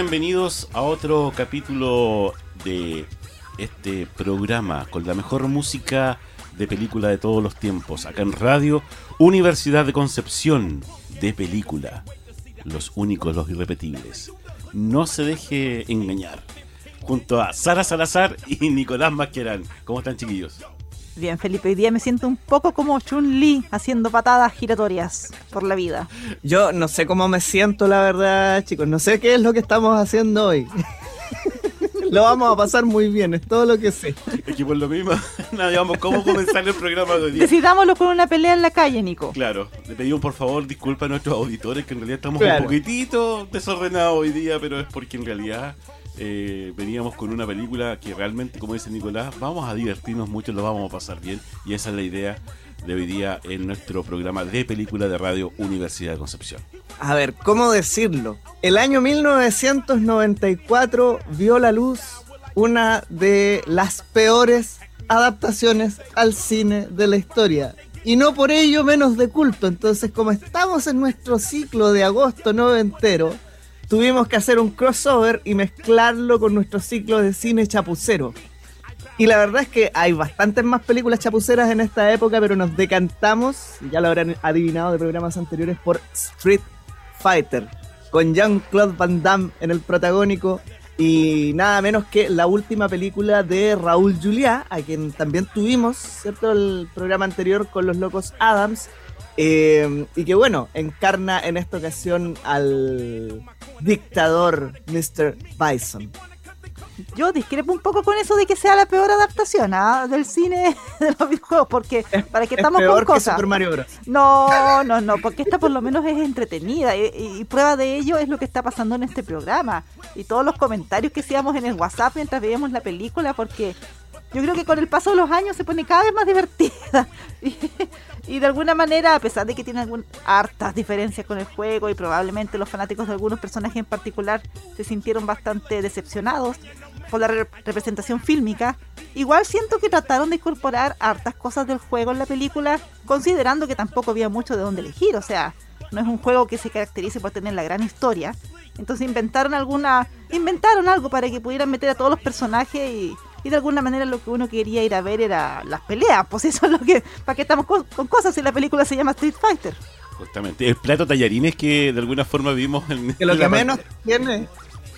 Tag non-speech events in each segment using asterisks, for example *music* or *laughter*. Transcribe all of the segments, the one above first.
Bienvenidos a otro capítulo de este programa con la mejor música de película de todos los tiempos. Acá en Radio Universidad de Concepción de película. Los únicos, los irrepetibles. No se deje engañar. Junto a Sara Salazar y Nicolás Masquerán. ¿Cómo están chiquillos? Bien, Felipe, hoy día me siento un poco como Chun-Li haciendo patadas giratorias por la vida. Yo no sé cómo me siento, la verdad, chicos. No sé qué es lo que estamos haciendo hoy. *laughs* lo vamos a pasar muy bien, es todo lo que sé. Es que por lo mismo, *laughs* nada, digamos, ¿cómo comenzar el programa de hoy día? Decidámoslo con una pelea en la calle, Nico. Claro, le pedimos por favor disculpas a nuestros auditores que en realidad estamos Claro. un poquitito desordenados hoy día, pero es porque en realidad eh, veníamos con una película que realmente, como dice Nicolás, vamos a divertirnos mucho, lo vamos a pasar bien y esa es la idea de hoy día en nuestro programa de película de radio Universidad de Concepción. A ver, ¿cómo decirlo? El año 1994 vio la luz una de las peores adaptaciones al cine de la historia. Y no por ello menos de culto. Entonces, como estamos en nuestro ciclo de agosto noventero, tuvimos que hacer un crossover y mezclarlo con nuestro ciclo de cine chapucero. Y la verdad es que hay bastantes más películas chapuceras en esta época, pero nos decantamos, ya lo habrán adivinado de programas anteriores, por Street Fighter, con Jean-Claude Van Damme en el protagónico y nada menos que la última película de Raúl Juliá, a quien también tuvimos, ¿cierto? El programa anterior con los locos Adams, eh, y que bueno, encarna en esta ocasión al dictador Mr. Bison. Yo discrepo un poco con eso de que sea la peor adaptación ¿ah? del cine *laughs* de los videojuegos, porque para que Es estamos peor con que cosas. Super Mario Bros. No, no, no, porque esta por lo menos es entretenida y, y prueba de ello es lo que está pasando en este programa y todos los comentarios que hacíamos en el WhatsApp mientras veíamos la película, porque yo creo que con el paso de los años se pone cada vez más divertida *laughs* y, y de alguna manera, a pesar de que tiene algún, hartas diferencias con el juego y probablemente los fanáticos de algunos personajes en particular se sintieron bastante decepcionados por la re- representación fílmica, igual siento que trataron de incorporar hartas cosas del juego en la película, considerando que tampoco había mucho de dónde elegir, o sea, no es un juego que se caracterice por tener la gran historia. Entonces inventaron alguna, inventaron algo para que pudieran meter a todos los personajes y, y de alguna manera lo que uno quería ir a ver era las peleas, pues eso es lo que, para qué estamos con, con cosas si la película se llama Street Fighter. Justamente, el plato tallarines que de alguna forma vimos en Que lo que menos tiene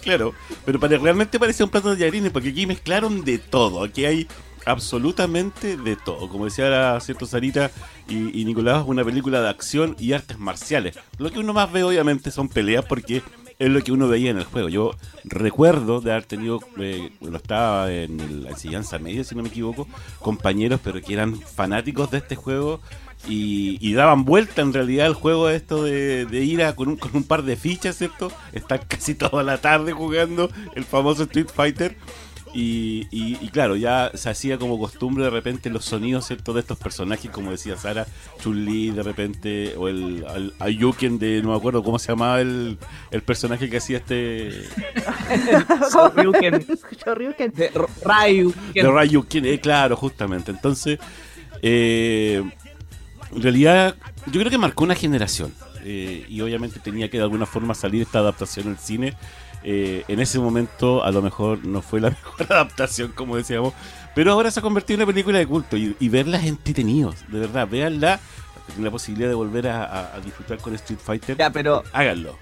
Claro, pero para, realmente parece un plato de tallarines porque aquí mezclaron de todo, aquí hay absolutamente de todo. Como decía la cierto Sarita y, y Nicolás, una película de acción y artes marciales. Lo que uno más ve obviamente son peleas porque es lo que uno veía en el juego. Yo recuerdo de haber tenido, eh, cuando estaba en la enseñanza media, si no me equivoco, compañeros, pero que eran fanáticos de este juego y, y daban vuelta en realidad el juego esto de, de ir a, con, un, con un par de fichas, ¿cierto? Estar casi toda la tarde jugando el famoso Street Fighter. Y, y- y claro, ya se hacía como costumbre de repente los sonidos, ¿cierto? De estos personajes, como decía Sara, Chun-Li de repente, o el, el Ayuken de, no me acuerdo cómo se llamaba el, el personaje que hacía este... *laughs* Shoryuken. Shoryuken. de De Ryuken, eh, claro, justamente. Entonces, eh, en realidad, yo creo que marcó una generación. eh, y obviamente tenía que de alguna forma salir esta adaptación al cine. Eh, en ese momento a lo mejor no fue la *laughs* mejor adaptación, como decíamos, pero ahora se ha convertido en una película de culto y, y verla es entretenido, de verdad, véanla, tienen la posibilidad de volver a, a- a disfrutar con Street Fighter, Ya, pero háganlo.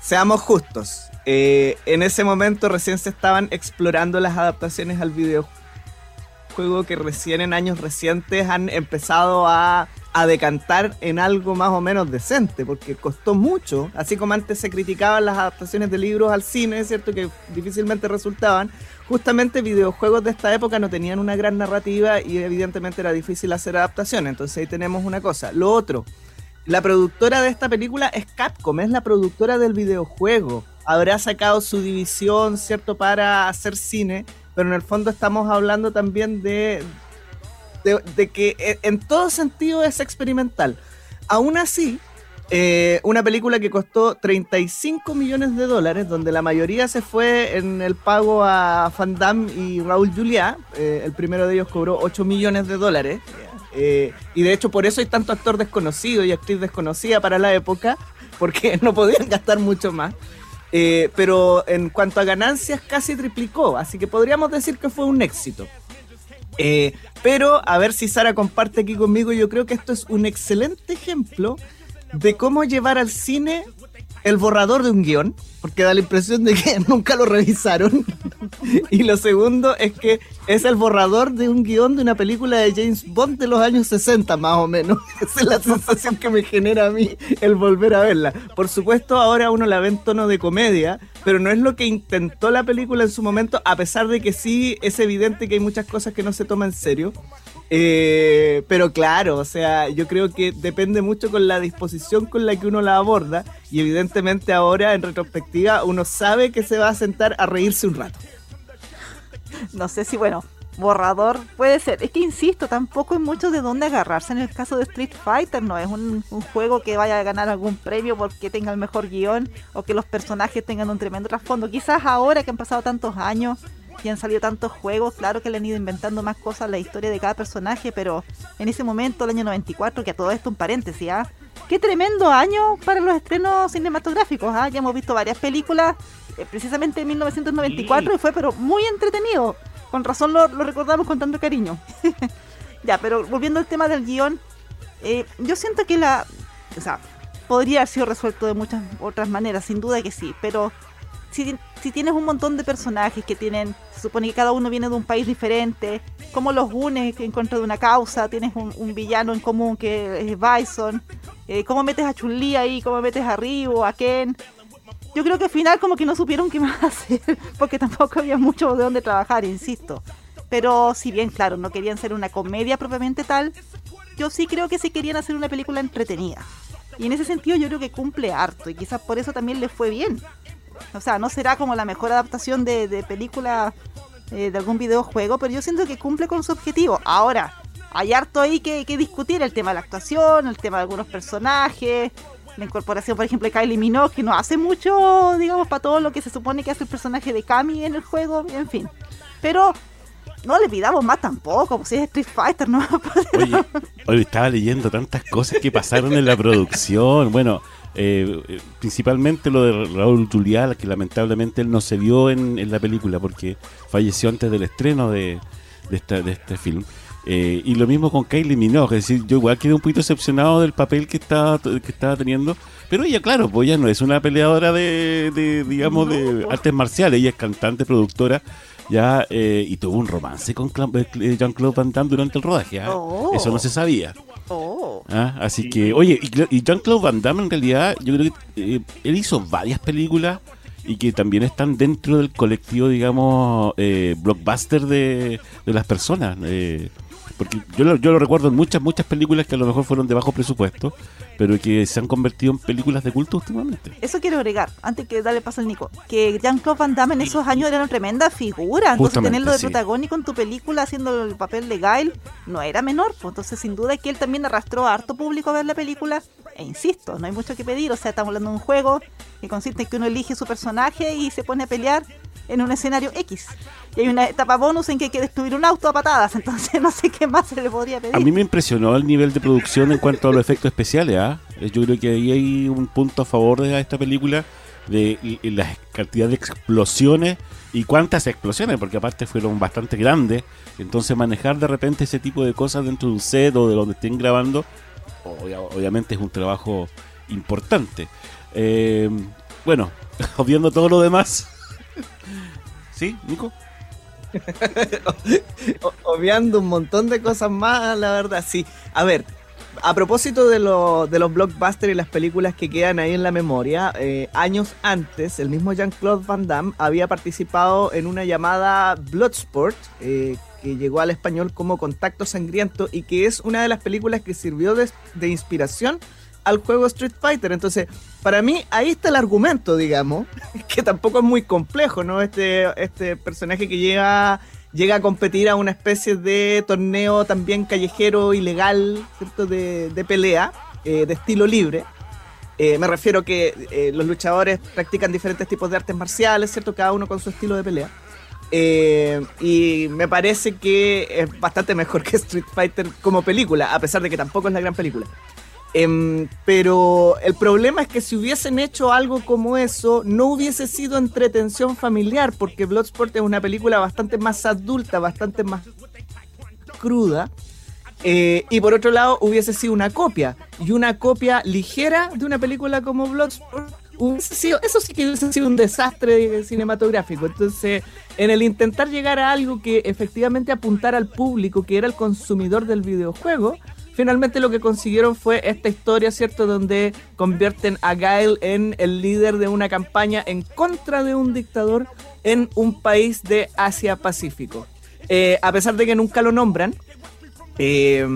seamos justos. Eh, en ese momento recién se estaban explorando las adaptaciones al videojuego que recién en años recientes han empezado a, a decantar en algo más o menos decente, porque costó mucho, así como antes se criticaban las adaptaciones de libros al cine, cierto que difícilmente resultaban, justamente videojuegos de esta época no tenían una gran narrativa y evidentemente era difícil hacer adaptaciones, entonces ahí tenemos una cosa. Lo otro, la productora de esta película es Capcom, es la productora del videojuego. Habrá sacado su división, ¿cierto?, para hacer cine, pero en el fondo estamos hablando también de, de, que eh, en todo sentido es experimental. Aún así, eh, una película que costó 35 millones de dólares, donde la mayoría se fue en el pago a Van Damme y Raúl Juliá. eh, el primero de ellos cobró 8 millones de dólares. y de hecho por eso hay tanto actor desconocido y actriz desconocida para la época, porque *laughs* no podían gastar mucho más. Pero en cuanto a ganancias casi triplicó, así que podríamos decir que fue un éxito. Eh, pero a ver si Sara comparte aquí conmigo, yo creo que esto es un excelente ejemplo de cómo llevar al cine el borrador de un guion, porque da la impresión de que *laughs* nunca lo revisaron. y lo segundo es que es el borrador de un guion de una película de James Bond de los años 60, más o menos. *laughs* Esa es la sensación que me genera a mí el volver a verla. Por supuesto, ahora uno la ve en tono de comedia, pero no es lo que intentó la película en su momento, a pesar de que sí es evidente que hay muchas cosas que no se toman en serio. Eh, pero claro, o sea, yo creo que depende mucho con la disposición con la que uno la aborda y evidentemente ahora en retrospectiva uno sabe que se va a sentar a reírse un rato. No sé si, bueno, borrador puede ser. Es que insisto, tampoco hay mucho de dónde agarrarse en el caso de Street Fighter. No es un, un juego que vaya a ganar algún premio porque tenga el mejor guion o que los personajes tengan un tremendo trasfondo. Quizás ahora que han pasado tantos años y han salido tantos juegos, claro que le han ido inventando más cosas a la historia de cada personaje, pero en ese momento, el año 94, que a todo esto un paréntesis, ¿ah? Qué tremendo año para los estrenos cinematográficos, ¿ah? Ya hemos visto varias películas, eh, precisamente en 1994, y fue pero muy entretenido. Con razón lo, lo recordamos con tanto cariño. *laughs* ya, pero volviendo al tema del guion, eh, yo siento que la... O sea, podría haber sido resuelto de muchas otras maneras, sin duda que sí, pero si, si tienes un montón de personajes que tienen, se supone que cada uno viene de un país diferente, ¿cómo los unes en contra de una causa? Tienes un, un villano en común que es Bison, eh, ¿cómo metes a Chun-Li ahí? ¿Cómo metes a Ryu, a Ken? Yo creo que al final como que no supieron qué más *laughs* hacer, porque tampoco había mucho de dónde trabajar, insisto. Pero si bien, claro, no querían ser una comedia propiamente tal, yo sí creo que sí querían hacer una película entretenida. Y en ese sentido yo creo que cumple harto y quizás por eso también le fue bien. O sea, no será como la mejor adaptación de, de película eh, de algún videojuego, pero yo siento que cumple con su objetivo. Ahora, hay harto ahí que, que discutir, el tema de la actuación, el tema de algunos personajes, la incorporación, por ejemplo, de Kylie Minogue, que no hace mucho, digamos, para todo lo que se supone que hace el personaje de Kami en el juego, en fin. Pero no le pidamos más tampoco, pues si es Street Fighter, no *laughs* Oye, estaba leyendo tantas cosas que pasaron en la producción. Bueno, eh, eh, principalmente lo de Raúl Juliá, que lamentablemente él no se vio en, en la película porque falleció antes del estreno de, de, esta- de este film. Eh, y lo mismo con Kylie Minogue, es decir, yo igual quedé un poquito decepcionado del papel que estaba, que estaba teniendo, pero ella, claro, pues ella no es una peleadora de, de, digamos, de artes marciales, ella es cantante, productora, ya, eh, y tuvo un romance con eh, Jean-Claude Van Damme durante el rodaje, ¿ah? Oh. eso no se sabía. Oh. ¿ah? Así que, oye, y, y Jean-Claude Van Damme en realidad, yo creo que eh, él hizo varias películas y que también están dentro del colectivo, digamos, eh, blockbuster de, de las personas. eh, porque yo lo, yo lo recuerdo en muchas, muchas películas que a lo mejor fueron de bajo presupuesto, pero que se han convertido en películas de culto últimamente. Eso quiero agregar, antes que darle paso al Nico, que Jean-Claude Van Damme en esos años era una tremenda figura. Entonces Justamente, tenerlo de sí. protagónico en tu película haciendo el papel de Guile no era menor. Pues entonces sin duda que él también arrastró a harto público a ver la película. E insisto, no hay mucho que pedir. O sea, estamos hablando de un juego que consiste en que uno elige su personaje y se pone a pelear en un escenario X. Y hay una etapa bonus en que hay que destruir un auto a patadas. *laughs* Entonces no sé qué más se le podría pedir. A mí me impresionó el nivel de producción en cuanto a los efectos especiales. ¿ah? Eh, Yo creo que ahí hay un punto a favor de esta película de la cantidad de explosiones y cuántas explosiones, porque aparte fueron bastante grandes. Entonces manejar de repente ese tipo de cosas dentro de un set o de donde estén grabando, obvia- obviamente es un trabajo importante. Eh, bueno, *laughs* obviando todo lo demás. ¿Sí, Nico? *laughs* Obviando un montón de cosas más, la verdad, sí. A ver, a propósito de, de los blockbusters y las películas que quedan ahí en la memoria, eh, años antes, el mismo Jean-Claude Van Damme había participado en una llamada Bloodsport, eh, que llegó al español como Contacto Sangriento y que es una de las películas que sirvió de, de inspiración al juego Street Fighter. Entonces, para mí, ahí está el argumento, digamos, *laughs* que tampoco es muy complejo, ¿no? Este, este personaje que llega, llega a competir a una especie de torneo también callejero, ilegal, ¿cierto? De, de pelea, eh, de estilo libre. Eh, me refiero que eh, los luchadores practican diferentes tipos de artes marciales, ¿cierto? Cada uno con su estilo de pelea. Y me parece que es bastante mejor que Street Fighter como película, a pesar de que tampoco es la gran película. Em, pero el problema es que si hubiesen hecho algo como eso, no hubiese sido entretención familiar, porque Bloodsport es una película bastante más adulta, bastante más cruda. Eh, y por otro lado, hubiese sido una copia, y una copia ligera de una película como Bloodsport. Hubiese sido, eso sí que hubiese sido un desastre cinematográfico. Entonces, en el intentar llegar a algo que efectivamente apuntara al público, que era el consumidor del videojuego, finalmente lo que consiguieron fue esta historia, ¿cierto? Donde convierten a Gail en el líder de una campaña en contra de un dictador en un país de Asia Pacífico. Eh, a pesar de que nunca lo nombran, eh,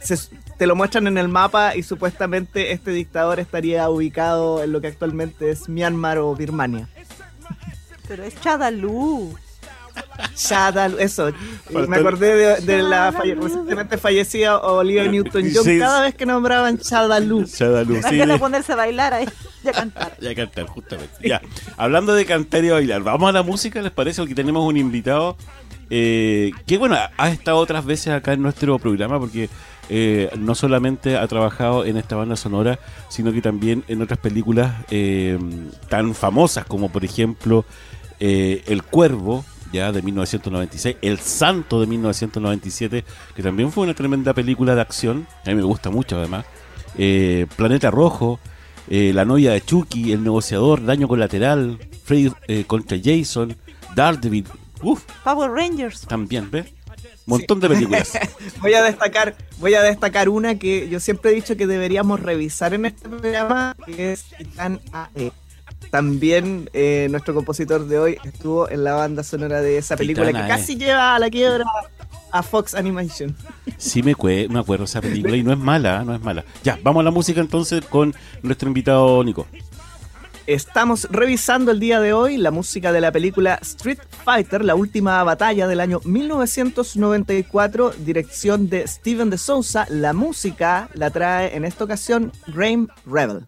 se- te lo muestran en el mapa y supuestamente este dictador estaría ubicado en lo que actualmente es Myanmar o Birmania. Pero es Chadalú. Shadal, eso. Faltó me acordé de, de la falle- recientemente fallecida Olivia Newton-John Sí. cada vez que nombraban sí. ganas de ponerse a bailar ahí y a cantar. Ya cantar, justamente. Ya, hablando de cantar y bailar, vamos a la música, ¿les parece? Porque tenemos un invitado eh, que, bueno, ha estado otras veces acá en nuestro programa porque eh, no solamente ha trabajado en esta banda sonora, sino que también en otras películas eh, tan famosas como, por ejemplo, eh, El Cuervo, ya de 1996, El Santo de 1997, que también fue una tremenda película de acción, a mí me gusta mucho además, eh, Planeta Rojo, eh, La novia de Chucky, El negociador, Daño colateral, Freddy eh, contra Jason, Daredevil, uff, Power Rangers. también, ¿ves? Montón de películas. *laughs* Voy a destacar, voy a destacar una que yo siempre he dicho que deberíamos revisar en este programa, que es Titan AE. También eh, nuestro compositor de hoy estuvo en la banda sonora de esa película que casi lleva a la quiebra a Fox Animation. Sí me, me acuerdo esa película y no es mala, no es mala. Ya, vamos a la música entonces con nuestro invitado Nico. Estamos revisando el día de hoy la música de la película Street Fighter, la última batalla del año 1994, dirección de Steven de Souza. La música la trae en esta ocasión Graham Rebel.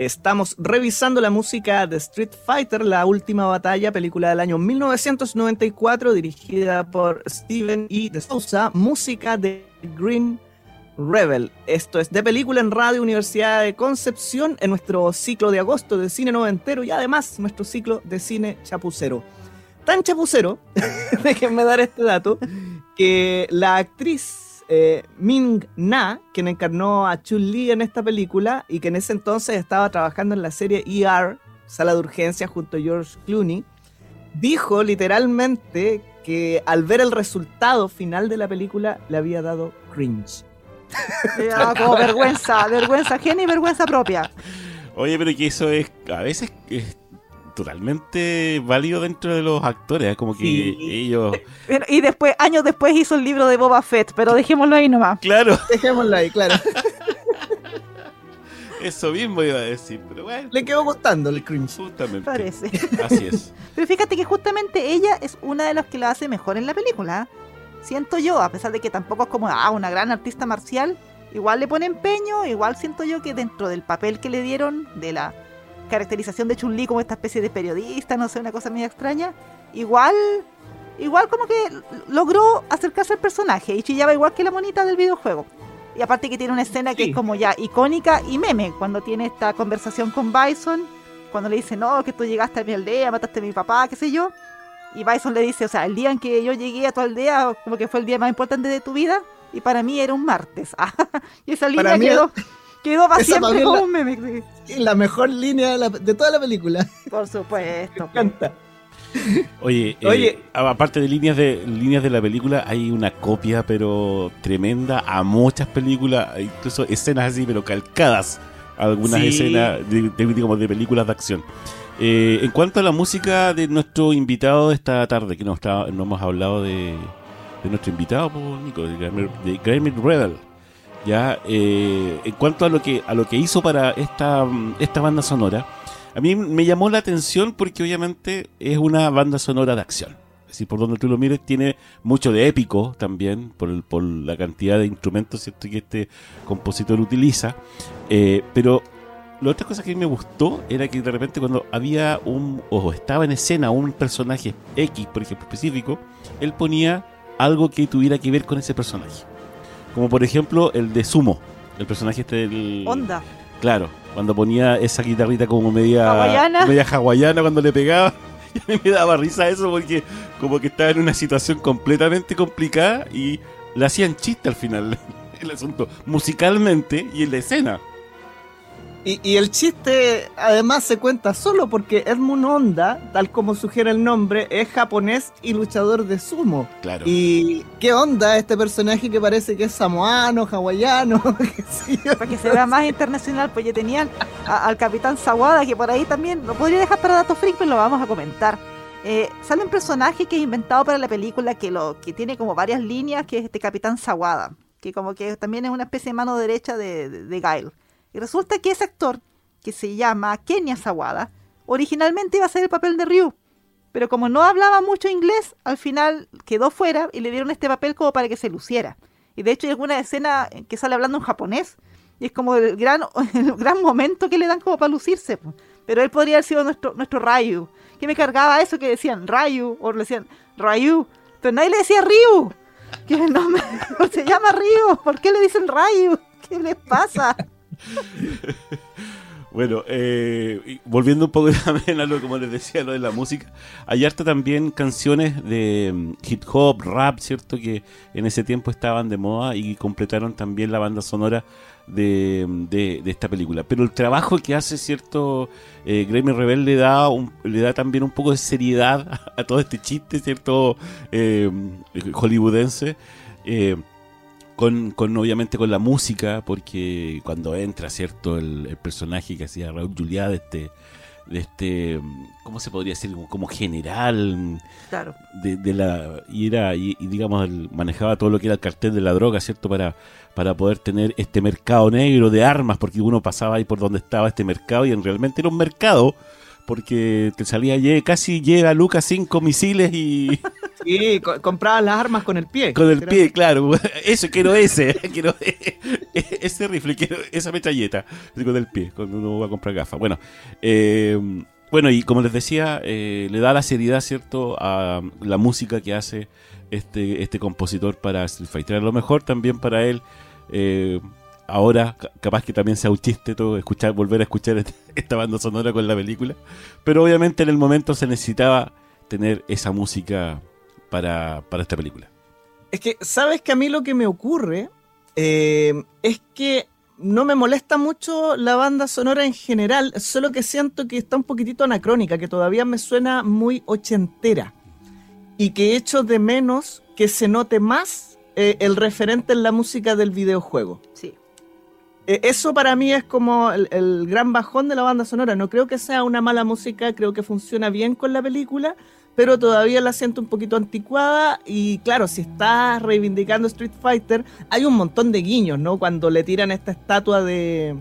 Estamos revisando la música de Street Fighter, la última batalla, película del año 1994, dirigida por Steven E. de Souza, música de Green Rebel. Esto es de película en Radio Universidad de Concepción en nuestro ciclo de agosto de cine noventero y además nuestro ciclo de cine chapucero. Tan chapucero, *laughs* déjenme dar este dato, que la actriz eh, Ming Na, quien encarnó a Chun-Li en esta película y que en ese entonces estaba trabajando en la serie ER, Sala de Urgencia, junto a George Clooney, dijo literalmente que al ver el resultado final de la película le había dado cringe. como vergüenza, vergüenza ajena y vergüenza propia. Oye, pero que eso es, a veces es totalmente válido dentro de los actores, ¿eh? como que ellos... Y después, años después hizo el libro de Boba Fett, pero dejémoslo ahí nomás. Claro. *laughs* Dejémoslo ahí, claro. *laughs* Eso mismo iba a decir, pero bueno. Le quedó gustando el cringe. Justamente. Parece. *laughs* Así es. Pero fíjate que justamente ella es una de las que lo hace mejor en la película. Siento yo, a pesar de que tampoco es como ah, una gran artista marcial, igual le pone empeño, igual siento yo que dentro del papel que le dieron de la caracterización de Chun-Li como esta especie de periodista, no sé, una cosa medio extraña, igual igual como que logró acercarse al personaje y chillaba igual que la monita del videojuego. Y aparte que tiene una escena que es como ya icónica y meme, cuando tiene esta conversación con Bison, cuando le dice, no, que tú llegaste a mi aldea, mataste a mi papá, qué sé yo. Y Bison le dice, o sea, el día en que yo llegué a tu aldea, como que fue el día más importante de tu vida, y para mí era un martes. *laughs* y esa línea quedó... Quedó *laughs* para siempre como un meme. La mejor línea de, toda la película. Por supuesto. Me encanta. Oye, eh, Oye aparte de líneas de líneas de la película, hay una copia pero tremenda a muchas películas, incluso escenas así, pero calcadas. Algunas escenas de, de, películas de acción. Eh, en cuanto a la música de nuestro invitado de esta tarde, que no, está, no hemos hablado de, de nuestro invitado, pues, Nico, de Grammy Rebel. Ya, eh, en cuanto a lo que a lo que hizo para esta, esta banda sonora, a mí me llamó la atención porque obviamente es una banda sonora de acción. Es decir, por donde tú lo mires, tiene mucho de épico también, por, por la cantidad de instrumentos ¿cierto? que este compositor utiliza. Eh, pero la otra cosa que a mí me gustó era que de repente cuando había un, o estaba en escena un personaje X, por ejemplo, específico, él ponía algo que tuviera que ver con ese personaje. Como por ejemplo el de Sumo, el personaje este del... Onda. Claro, cuando ponía esa guitarrita como media hawaiana, media hawaiana cuando le pegaba. *laughs* Y a mí me daba risa eso porque como que estaba en una situación completamente complicada y le hacían chiste al final *laughs* el asunto, musicalmente y en la escena. Y, el chiste además se cuenta solo porque Edmund Honda, tal como sugiere el nombre, es japonés y luchador de sumo. Claro. Y qué onda este personaje que parece que es samoano, hawaiano. *laughs* Para que se vea más internacional, pues ya tenían al capitán Sawada, que por ahí también lo podría dejar para datos freak, pero lo vamos a comentar. Eh, sale un personaje que es inventado para la película que lo que tiene como varias líneas, que es este capitán Sawada, que como que también es una especie de mano derecha de, de, de Gail. Y resulta que ese actor, que se llama Kenya Sawada, originalmente iba a ser el papel de Ryu. Pero como no hablaba mucho inglés, al final quedó fuera y le dieron este papel como para que se luciera. Y de hecho hay alguna escena que sale hablando en japonés. Y es como el gran, *laughs* el gran momento que le dan como para lucirse. Pero él podría haber sido nuestro, nuestro Ryu. Que me cargaba eso que decían Ryu o le decían Ryu. Pero nadie le decía Ryu. Que no *laughs* se llama Ryu. ¿Por qué le dicen Ryu? ¿Qué les pasa? *laughs* *laughs* Bueno, eh, volviendo un poco también a *laughs* lo como les decía, lo de la música, hay harta también canciones de mm, hip hop, rap, ¿cierto? Que en ese tiempo estaban de moda y completaron también la banda sonora de, de, esta película. Pero el trabajo que hace, ¿cierto? Eh, Grammy Rebel le da, le da también un poco de seriedad *laughs* a, todo este chiste, ¿cierto? Eh, hollywoodense. Eh, con, con, obviamente con la música, porque cuando entra, ¿cierto? El, personaje que hacía Raúl Juliá de este, de este, ¿cómo se podría decir? Como, general. Claro. De, la, y era, y, digamos, manejaba todo lo que era el cartel de la droga, ¿cierto? Para, para poder tener este mercado negro de armas, porque uno pasaba ahí por donde estaba este mercado y en realmente era un mercado porque te salía casi llega Lucas cinco misiles y *laughs* Sí, co- comprabas las armas con el pie. con el pie, claro. *laughs* Eso, quiero ese, *laughs* quiero ese rifle, quiero esa metralleta con el pie, cuando uno va a comprar gafas. Bueno, eh, bueno, y como les decía, eh, le da la seriedad, ¿cierto?, a la música que hace este, este compositor para Street Fighter. A lo mejor también para él, eh, ahora, ca- capaz que también sea un chiste todo, escuchar, volver a escuchar esta, *laughs* esta banda sonora con la película. Pero obviamente en el momento se necesitaba tener esa música para, para esta película. Es que, ¿sabes que a mí lo que me ocurre eh, es que no me molesta mucho la banda sonora en general, solo que siento que está un poquitito anacrónica, que todavía me suena muy ochentera. Y que echo de menos que se note más eh, el referente en la música del videojuego. Sí. Eh, Eso para mí es como el, gran bajón de la banda sonora. No creo que sea una mala música, creo que funciona bien con la película, pero todavía la siento un poquito anticuada. Y claro, si estás reivindicando Street Fighter, hay un montón de guiños, ¿no? Cuando le tiran esta estatua de,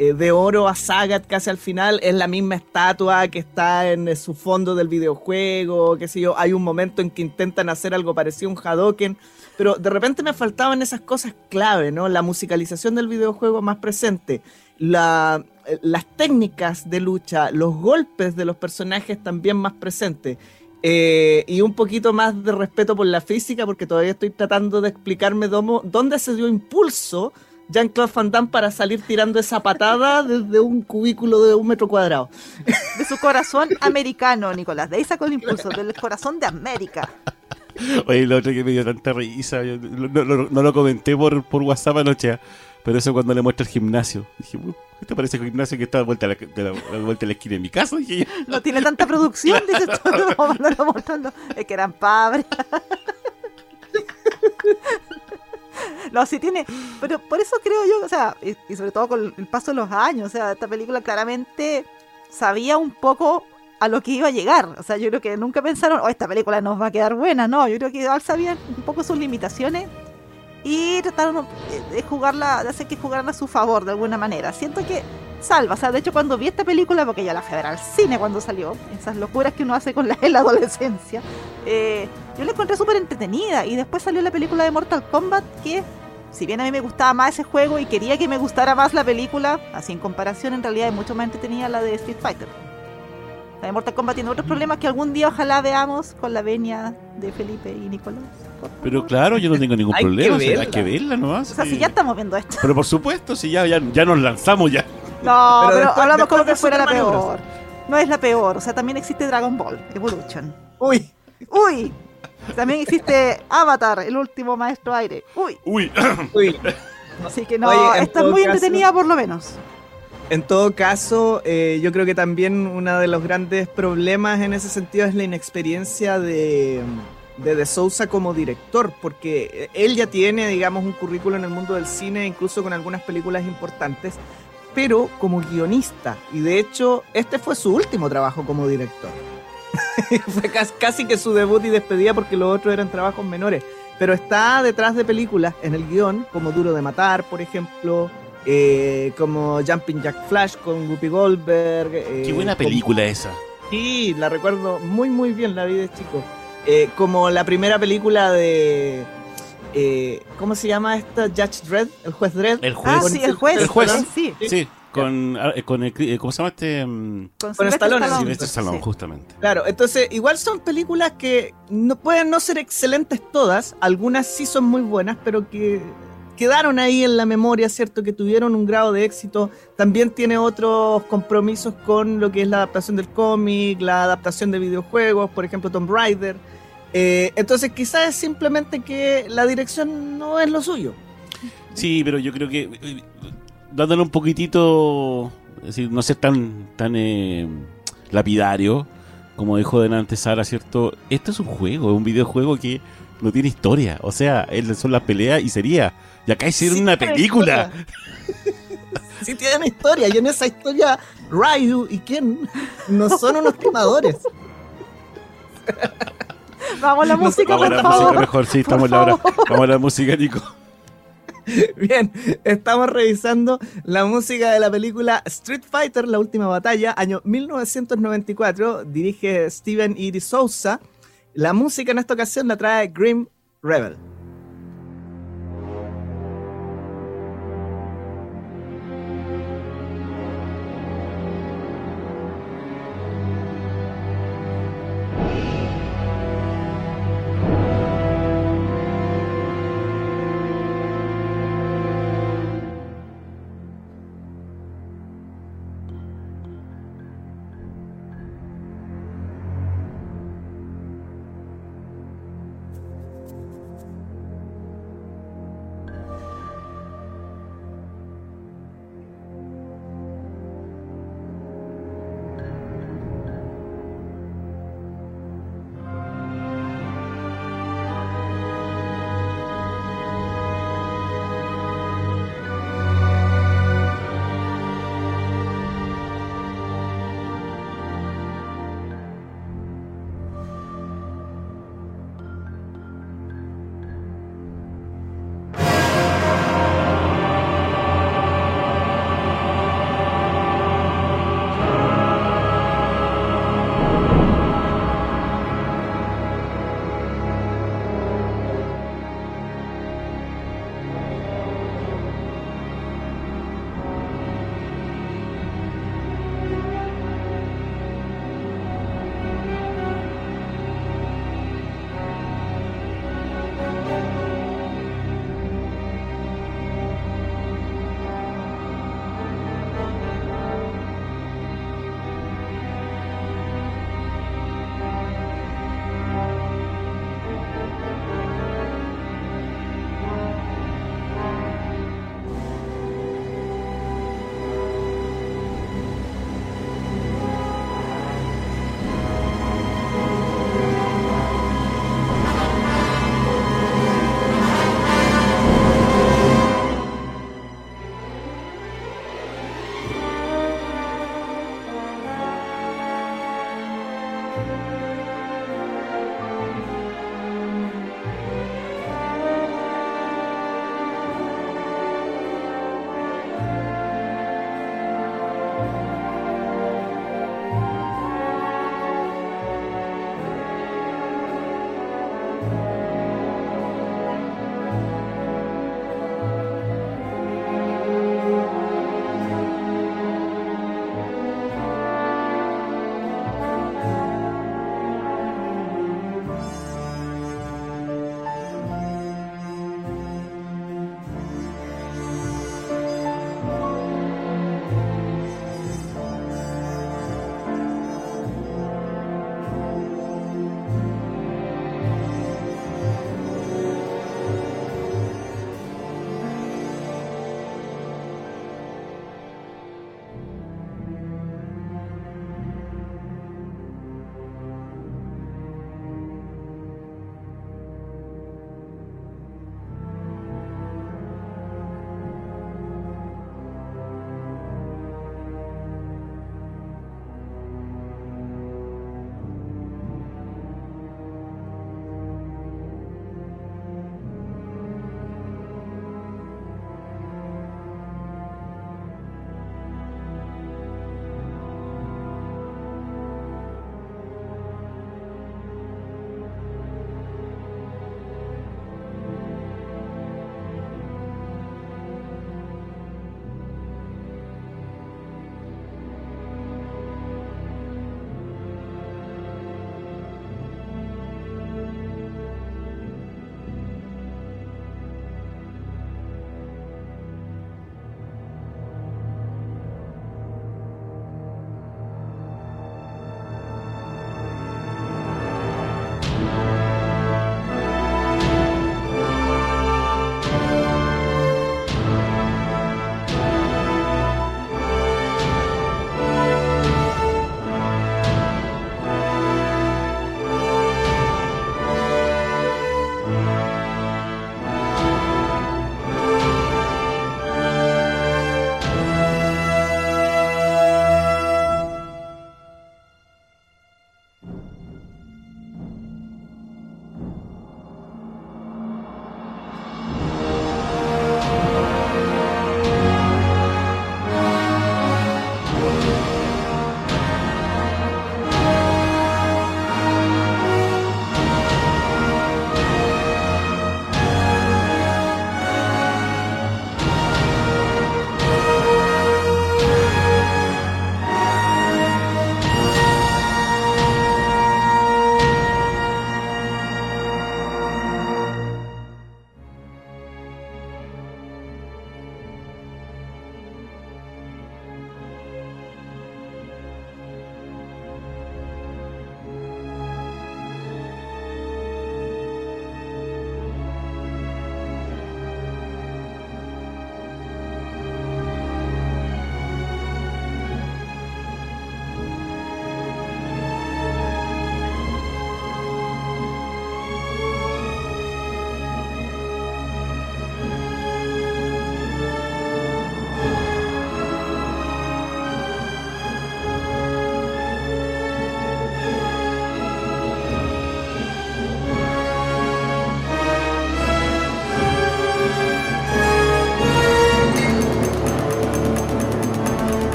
eh, de oro a Sagat casi al final, es la misma estatua que está en eh, su fondo del videojuego, qué sé yo. Hay un momento en que intentan hacer algo parecido a un Hadoken. Pero de repente me faltaban esas cosas clave, ¿no? La musicalización del videojuego más presente, eh, las técnicas de lucha, los golpes de los personajes también más presentes. eh, y un poquito más de respeto por la física, porque todavía estoy tratando de explicarme dónde se dio impulso Jean-Claude Van Damme para salir tirando esa patada desde un cubículo de un metro cuadrado. De su corazón americano, Nicolás. De ahí sacó el impulso, del corazón de América. Oye, lo otro que me dio tanta risa, yo no, no- no- no lo comenté por, por WhatsApp anoche, pero eso cuando le muestra el gimnasio. Dije, "Uh, ¿esto parece el gimnasio que está a vuelta la, de la, a la vuelta a la esquina de mi casa? Dije. No tiene tanta producción, dice todo, *laughs* mostrando. Es que eran pobres. *laughs* No, sí tiene, pero por eso creo yo, o sea, y, y sobre todo con el paso de los años, o sea, esta película claramente sabía un poco a lo que iba a llegar. O sea, yo creo que nunca pensaron, oh, esta película nos va a quedar buena, no, yo creo que igual sabían un poco sus limitaciones y trataron de- jugarla, de hacer que jugaran a su favor de alguna manera. Siento que salva, o sea, de hecho cuando vi esta película, porque ya la fui a ver al cine cuando salió, esas locuras que uno hace con la, la adolescencia, eh, yo la encontré súper entretenida y después salió la película de Mortal Kombat que, si bien a mí me gustaba más ese juego y quería que me gustara más la película, así en comparación en realidad es mucho más entretenida la de Street Fighter. De Mortal Kombat tiene otros problemas que algún día ojalá veamos con la venia de Felipe y Nicolás. Pero claro, yo no tengo ningún *laughs* Hay que problema, o sea, hay verla. que verla nomás. O sea, sí. si ya estamos viendo esto. Pero por supuesto, si ya, ya, ya nos lanzamos ya. No, Pero pero, después- hablamos después como que fuera la peor. No es la peor, o sea, también existe Dragon Ball Evolution. Uy, Uy, también existe Avatar, el último maestro aire. Uy, Uy, uy. así que no, Oye, esta es muy caso- entretenida por lo menos. En todo caso, eh, yo creo que también uno de los grandes problemas en ese sentido es la inexperiencia de, de De Souza como director, porque él ya tiene, digamos, un currículo en el mundo del cine, incluso con algunas películas importantes, pero como guionista. Y de hecho, este fue su último trabajo como director. *laughs* fue cas- casi que su debut y despedida porque los otros eran trabajos menores. Pero está detrás de películas en el guion, como Duro de Matar, por ejemplo, eh, como Jumping Jack Flash con Whoopi Goldberg. eh, qué buena como- película esa. Sí, la recuerdo muy, muy bien, la vi de chico. Eh, como la primera película de. eh, ¿Cómo se llama esta? Judge Dredd, el juez Dredd. El juez. Ah, sí, el juez. el juez. Sí, Sí, con, ah, con el, eh, ¿cómo se llama este? mm, con, Con Stallone, Stallone. Stallone, Sí. justamente. Claro, entonces igual son películas que no pueden no ser excelentes todas, algunas sí son muy buenas, pero que quedaron ahí en la memoria, ¿cierto? Que tuvieron un grado de éxito. También tiene otros compromisos con lo que es la adaptación del cómic, la adaptación de videojuegos, por ejemplo Tomb Raider. Eh, entonces quizás es simplemente que la dirección no es lo suyo. Sí, pero yo creo que eh, dándole un poquitito, es decir, no ser tan tan eh, lapidario, como dijo delante Sara, ¿cierto? Esto es un juego, es un videojuego que no tiene historia. O sea, él son las peleas y sería. Y acá hicieron Sí una película. sí *laughs* tienen historia, y en esa historia Ryu y Ken no son unos timadores. Vamos a la música, Vamos a por la música favor. mejor, sí, Por estamos en la hora. Vamos a la música, Nico. *laughs* Bien, estamos revisando la música de la película Street Fighter, la última batalla, año 1994. Dirige Steven E. Souza. La música en esta ocasión la trae Grim Rebel.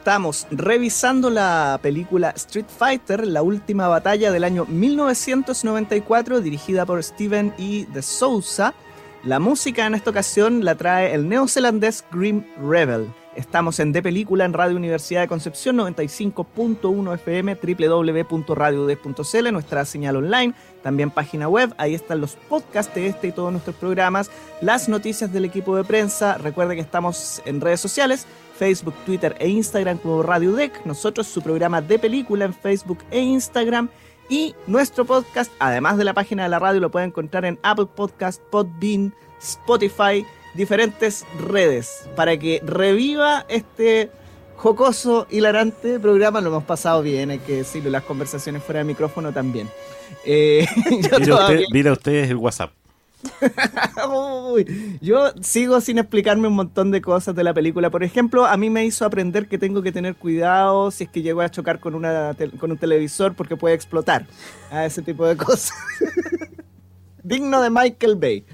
Estamos revisando la película Street Fighter, la última batalla del año 1994, dirigida por Steven E. de Souza. La música en esta ocasión la trae el neozelandés Grim Rebel. Estamos en De Película en Radio Universidad de Concepción 95.1 FM, www.radiodec.cl, nuestra señal online, también página web. Ahí están los podcasts de este y todos nuestros programas, las noticias del equipo de prensa. Recuerde que estamos en redes sociales, Facebook, Twitter e Instagram como Radio Deck. Nosotros su programa de película en Facebook e Instagram. Y nuestro podcast, además de la página de la radio, lo pueden encontrar en Apple Podcast, Podbean, Spotify, diferentes redes, para que reviva este jocoso, hilarante programa. Lo hemos pasado bien, hay que decirlo, las conversaciones fuera de micrófono también. Eh, *laughs* mira, usted, el WhatsApp. *laughs* yo sigo sin explicarme un montón de cosas de la película. Por ejemplo, a mí me hizo aprender que tengo que tener cuidado si es que llego a chocar con, una con un televisor porque puede explotar. A ese tipo de cosas. *laughs* Digno de Michael Bay.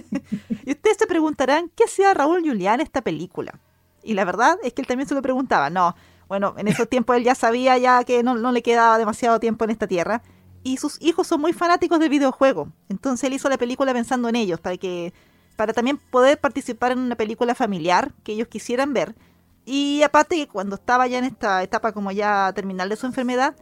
*laughs* y ustedes se preguntarán, ¿qué hacía Raúl Julián en esta película? Y la verdad es que él también se lo preguntaba. No, bueno, en esos tiempos él ya sabía ya que no, no le quedaba demasiado tiempo en esta tierra y sus hijos son muy fanáticos del videojuego. Entonces él hizo la película pensando en ellos, para que para también poder participar en una película familiar que ellos quisieran ver. Y aparte que cuando estaba ya en esta etapa como ya terminal de su enfermedad,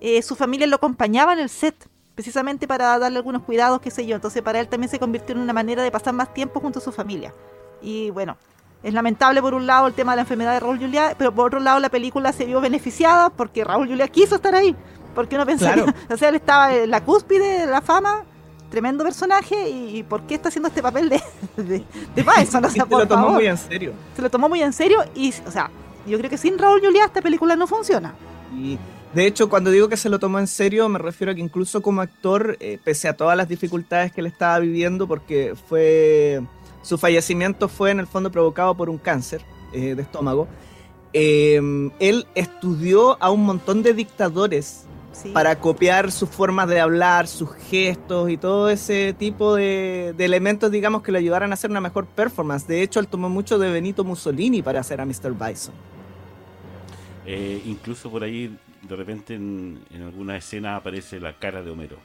eh, su familia lo acompañaba en el set, precisamente para darle algunos cuidados, qué sé yo. Entonces para él también se convirtió en una manera de pasar más tiempo junto a su familia. Y bueno, es lamentable por un lado el tema de la enfermedad de Raúl Juliá, pero por otro lado la película se vio beneficiada porque Raúl Juliá quiso estar ahí. Porque uno pensaría, *laughs* o sea, él estaba en la cúspide de la fama, tremendo personaje, y, ¿por qué está haciendo este papel de, *laughs* de, de Bison? *laughs* se lo tomó muy en serio. Se lo tomó muy en serio, y, o sea, yo creo que sin Raúl Juliá esta película no funciona. Y de hecho, cuando digo que se lo tomó en serio, me refiero a que incluso como actor, eh, pese a todas las dificultades que él estaba viviendo, porque fue su fallecimiento fue en el fondo provocado por un cáncer eh, de estómago, eh, él estudió a un montón de dictadores para copiar sus formas de hablar, sus gestos y todo ese tipo de, elementos, digamos, que le ayudaran a hacer una mejor performance. De hecho, él tomó mucho de Benito Mussolini para hacer a Mr. Bison. Eh, incluso por ahí, de repente, en, alguna escena aparece la cara de Homero,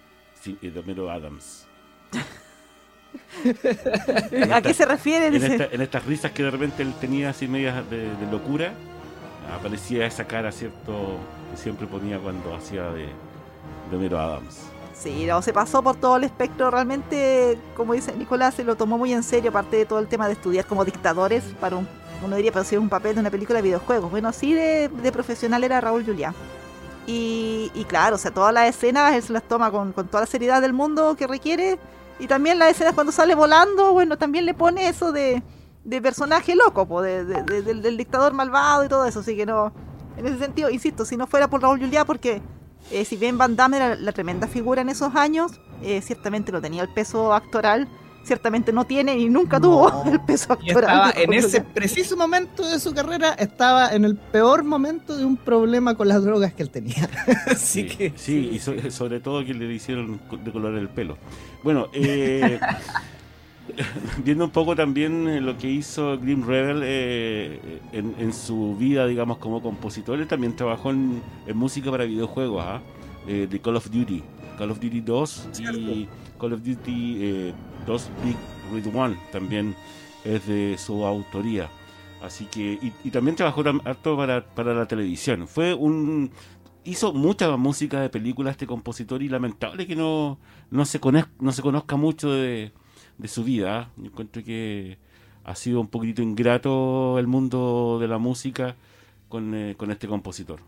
de Homero Adams. *laughs* ¿A qué se refiere? En, estas risas que de repente él tenía así medias de locura, aparecía esa cara, ¿cierto? siempre ponía cuando hacía de, de Adams. Sí, no, se pasó por todo el espectro. Realmente, como dice Nicolás, se lo tomó muy en serio, aparte de todo el tema de estudiar como dictadores para un, uno diría, pero si es un papel de una película de videojuegos. Bueno, sí, de, profesional era Raúl Julián. Y, claro, o sea, todas las escenas él se las toma con, toda la seriedad del mundo que requiere. Y también las escenas cuando sale volando, bueno, también le pone eso de, de personaje loco, de, del, del, dictador malvado y todo eso. Así que no, en ese sentido, insisto, si no fuera por Raúl Juliá, porque eh, si bien Van Damme era la tremenda figura en esos años, eh, ciertamente no tenía el peso actoral, ciertamente no tiene y nunca tuvo *laughs* el peso actoral. estaba en ese preciso momento de su carrera, estaba en el peor momento de un problema con las drogas que él tenía. *laughs* Así sí, que, sí, y sobre todo que le hicieron de color el pelo. Bueno, eh, *laughs* *laughs* viendo un poco también eh, lo que hizo Grim Rebel eh, en, su vida, digamos, como compositor, él también trabajó en, música para videojuegos, ¿ah? eh, de Call of Duty, Call of Duty 2 y Call of Duty 2 Big Red One también es de su autoría. Así que, y, también trabajó harto para, para la televisión. Fue un, hizo mucha música de películas este compositor y lamentable que no, no, se, no se conozca mucho de, de su vida. Yo encuentro que ha sido un poquitito ingrato el mundo de la música con, eh, con este compositor.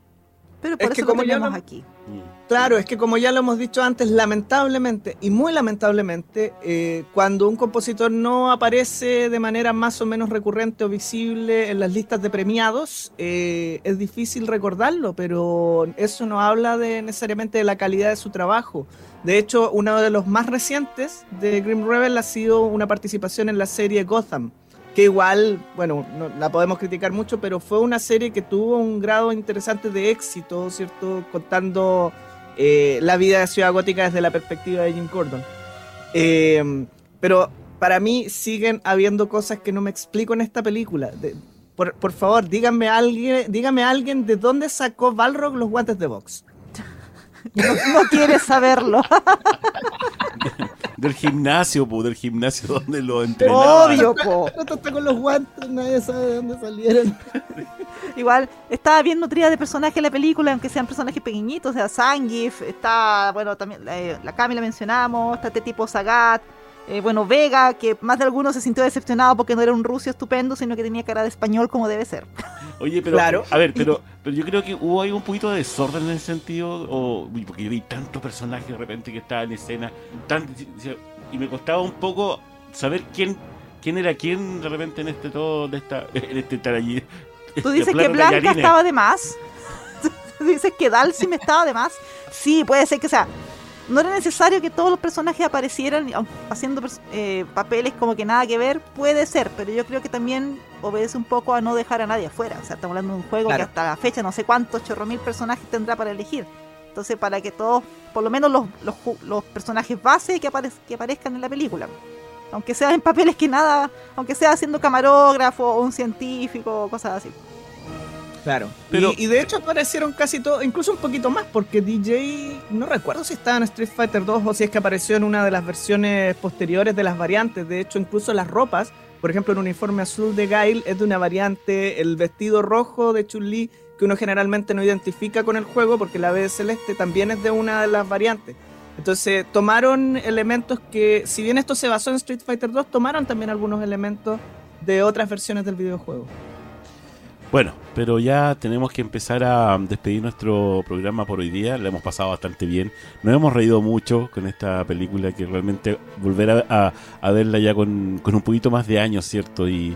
Pero por es eso que como ya lo, aquí. Mm. Claro, es que como ya lo hemos dicho antes, lamentablemente, y muy lamentablemente, eh, cuando un compositor no aparece de manera más o menos recurrente o visible en las listas de premiados, eh, es difícil recordarlo, pero eso no habla de necesariamente de la calidad de su trabajo. De hecho, uno de los más recientes de Grim Rebel ha sido una participación en la serie Gotham que igual, bueno, no, la podemos criticar mucho, pero fue una serie que tuvo un grado interesante de éxito, ¿cierto? Contando eh, la vida de Ciudad Gótica desde la perspectiva de Jim Gordon. Eh, pero para mí siguen habiendo cosas que no me explico en esta película. por, por favor, díganme alguien, dígame alguien de dónde sacó Balrog los guantes de box. *laughs* No, no quieres saberlo. *laughs* Del gimnasio, po, del gimnasio donde lo entrenaba. Obvio, po. *laughs* No está con los guantes, nadie sabe de dónde salieron. Igual estaba bien nutrida de personajes la película, aunque sean personajes pequeñitos, o sea, Zangief, está, bueno, también eh, la Cami la mencionamos, está este tipo Sagat, eh, bueno, Vega, que más de algunos se sintió decepcionado porque no era un ruso estupendo, sino que tenía cara de español como debe ser. *laughs* Oye, pero Claro. a ver, pero, pero yo creo que hubo ahí un poquito de desorden en ese sentido, o porque yo vi tantos personajes de repente que estaban en escena, tan, y me costaba un poco saber quién quién era quién de repente en este todo, de esta, *laughs* en este *laughs* estar allí. Tú dices que Blanca estaba de más. Tú dices que Dalsim estaba de más. Sí, puede ser que, sea, no era necesario que todos los personajes aparecieran haciendo eh, papeles como que nada que ver. Puede ser, pero yo creo que también obedece un poco a no dejar a nadie afuera. O sea, estamos hablando de un juego Claro. que hasta la fecha no sé cuántos chorro mil personajes tendrá para elegir. Entonces, para que todos, por lo menos los, los, personajes base que, aparez- que aparezcan en la película. Aunque sea en papeles que nada, aunque sea siendo camarógrafo o un científico o cosas así. Claro. Pero- y, y de hecho aparecieron casi todos, incluso un poquito más, porque DJ, no recuerdo si estaba en Street Fighter 2 o si es que apareció en una de las versiones posteriores de las variantes. De hecho, incluso las ropas, por ejemplo, el uniforme azul de Gail es de una variante, el vestido rojo de Chun-Li, que uno generalmente no identifica con el juego, porque la B celeste también es de una de las variantes. Entonces tomaron elementos que, si bien esto se basó en Street Fighter 2, tomaron también algunos elementos de otras versiones del videojuego. Bueno, pero ya tenemos que empezar a despedir nuestro programa por hoy día. Lo hemos pasado bastante bien. Nos hemos reído mucho con esta película que realmente volver a verla ya con, con un poquito más de años, ¿cierto? Y,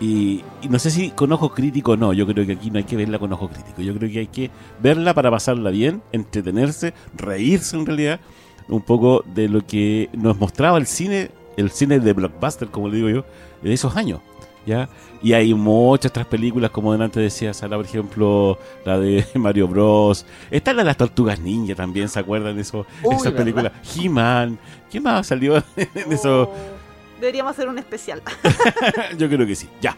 y- y no sé si con ojo crítico o no. Yo creo que aquí no hay que verla con ojo crítico. Yo creo que hay que verla para pasarla bien, entretenerse, reírse en realidad. Un poco de lo que nos mostraba el cine, el cine de blockbuster, como le digo yo, de esos años. ¿Ya? Y hay muchas otras películas, como delante decía Sara, por ejemplo, la de *laughs* Mario Bros. Está la de las Tortugas Ninja también, ¿se acuerdan de eso? Uy, esas películas? He-Man. ¿Qué más salió *laughs* en eso? Oh, Deberíamos hacer un especial. *laughs* Yo creo que sí, ya.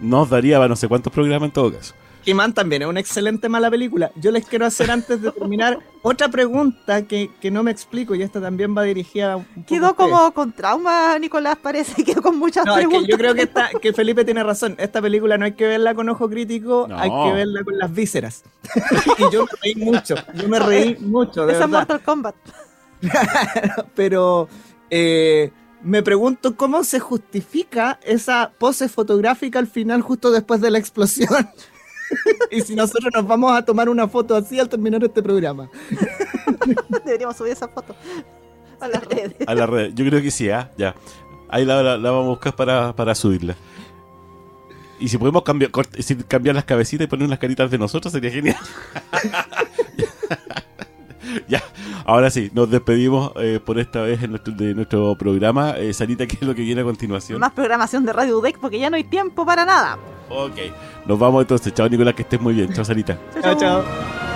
Nos daría para no sé cuántos programas en todo caso. He-Man también es una excelente mala película. Yo les quiero hacer antes de terminar *laughs* otra pregunta que, que no me explico y esta también va dirigida un poco Quedó como con trauma, Nicolás, parece. *laughs* Quedó con muchas No, es que preguntas. yo creo que, esta, *laughs* que Felipe tiene razón. Esta película no hay que verla con ojo crítico, No. hay que verla con las vísceras. y yo me reí mucho, yo me reí mucho, de Esa es verdad. Mortal Kombat. Pero eh, me pregunto cómo se justifica esa pose fotográfica al final justo después de la explosión. *laughs* y si nosotros nos vamos a tomar una foto así al terminar este programa. *laughs* Deberíamos subir esa foto a las redes. A la red. Yo creo que sí, ¿ah? Ya. Ahí la, la- la vamos a buscar para, para subirla. Y si podemos cambiar, cambiar las cabecitas y poner unas caritas de nosotros, sería genial. *laughs* *laughs* ya, ahora sí, nos despedimos eh, por esta vez en nuestro, de nuestro programa. Eh, Sarita, ¿qué es lo que viene a continuación? Más programación de Radio UDEC porque ya no hay tiempo para nada. Ok, nos vamos entonces. Chao, Nicolás, que estés muy bien. Chao, Sarita. Chao, chao.